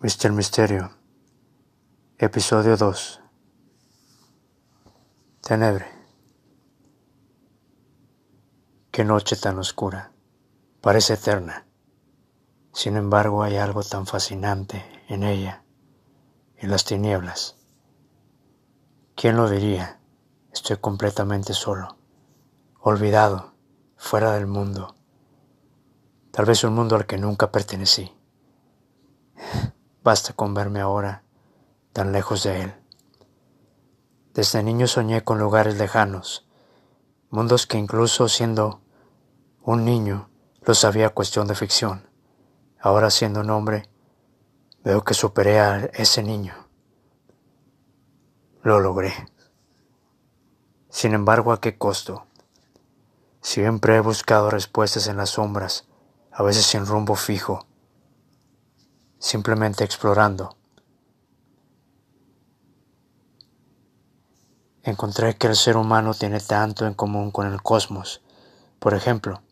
Mr. Misterio, episodio 2. Tenebre. Qué noche tan oscura. Parece eterna. Sin embargo, hay algo tan fascinante en ella, en las tinieblas. ¿Quién lo diría? Estoy completamente solo, olvidado, fuera del mundo. Tal vez un mundo al que nunca pertenecí. Basta con verme ahora tan lejos de él. Desde niño soñé con lugares lejanos, mundos que incluso siendo un niño los sabía cuestión de ficción. Ahora siendo un hombre, veo que superé a ese niño. Lo logré. Sin embargo, ¿a qué costo? Siempre he buscado respuestas en las sombras, a veces sin rumbo fijo, simplemente explorando. Encontré que el ser humano tiene tanto en común con el cosmos. Por ejemplo,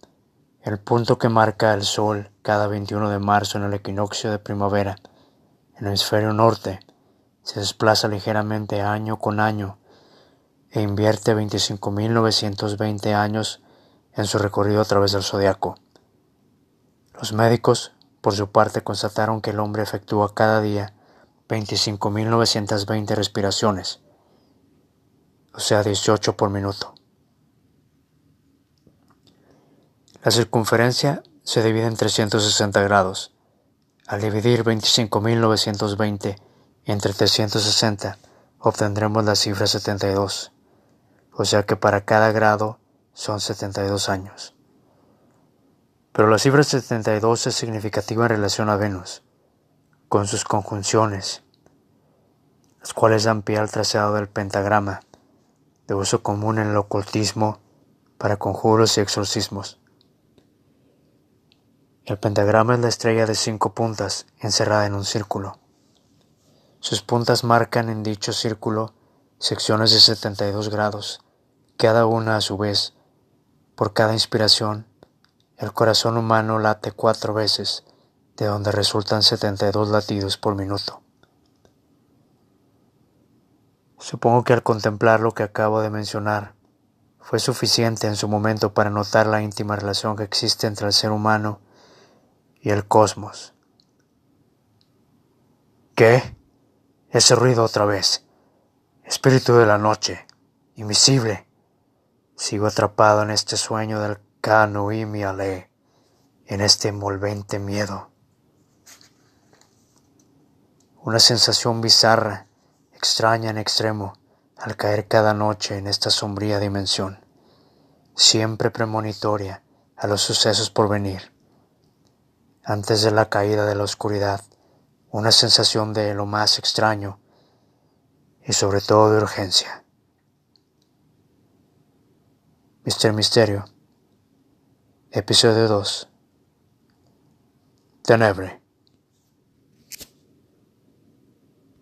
el punto que marca el Sol cada 21 de marzo en el equinoccio de primavera en el hemisferio norte se desplaza ligeramente año con año e invierte 25.920 años en su recorrido a través del zodiaco. Los médicos por su parte, constataron que el hombre efectúa cada día 25.920 respiraciones, o sea, 18 por minuto. La circunferencia se divide en 360 grados. Al dividir 25.920 entre 360, obtendremos la cifra 72, o sea que para cada grado son 72 años. Pero la cifra 72 es significativa en relación a Venus, con sus conjunciones, las cuales dan pie al trazado del pentagrama, de uso común en el ocultismo para conjuros y exorcismos. El pentagrama es la estrella de cinco puntas encerrada en un círculo. Sus puntas marcan en dicho círculo secciones de 72 grados, cada una a su vez, por cada inspiración el corazón humano late cuatro veces, de donde resultan 72 latidos por minuto. Supongo que al contemplar lo que acabo de mencionar, fue suficiente en su momento para notar la íntima relación que existe entre el ser humano y el cosmos. ¿Qué? Ese ruido otra vez. Espíritu de la noche, invisible. Sigo atrapado en este sueño del Cano y mi ale en este envolvente miedo. Una sensación bizarra, extraña en extremo, al caer cada noche en esta sombría dimensión, siempre premonitoria a los sucesos por venir. Antes de la caída de la oscuridad, una sensación de lo más extraño y sobre todo de urgencia. Mister Misterio Episodio 2 Tenebre